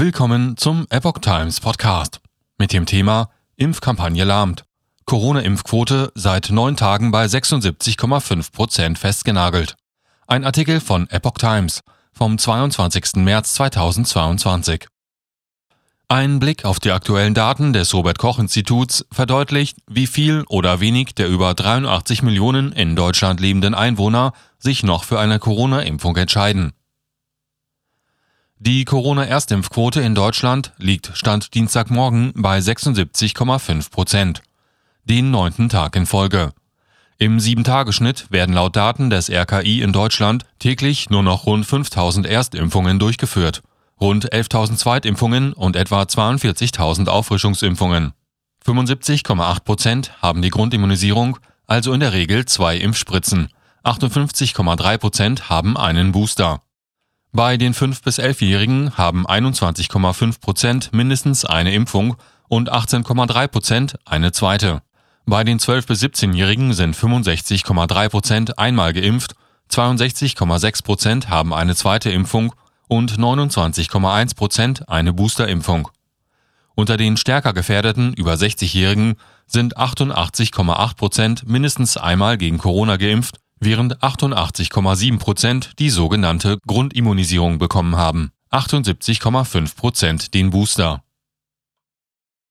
Willkommen zum Epoch Times Podcast mit dem Thema Impfkampagne lahmt. Corona-Impfquote seit neun Tagen bei 76,5 Prozent festgenagelt. Ein Artikel von Epoch Times vom 22. März 2022. Ein Blick auf die aktuellen Daten des Robert Koch Instituts verdeutlicht, wie viel oder wenig der über 83 Millionen in Deutschland lebenden Einwohner sich noch für eine Corona-Impfung entscheiden. Die Corona-Erstimpfquote in Deutschland liegt Stand Dienstagmorgen bei 76,5 Prozent, den neunten Tag in Folge. Im Sieben-Tage-Schnitt werden laut Daten des RKI in Deutschland täglich nur noch rund 5000 Erstimpfungen durchgeführt, rund 11.000 Zweitimpfungen und etwa 42.000 Auffrischungsimpfungen. 75,8 Prozent haben die Grundimmunisierung, also in der Regel zwei Impfspritzen. 58,3 Prozent haben einen Booster. Bei den 5- bis 11-Jährigen haben 21,5 Prozent mindestens eine Impfung und 18,3 Prozent eine zweite. Bei den 12- bis 17-Jährigen sind 65,3 Prozent einmal geimpft, 62,6 Prozent haben eine zweite Impfung und 29,1 Prozent eine Boosterimpfung. Unter den stärker gefährdeten über 60-Jährigen sind 88,8 Prozent mindestens einmal gegen Corona geimpft während 88,7 Prozent die sogenannte Grundimmunisierung bekommen haben, 78,5 Prozent den Booster.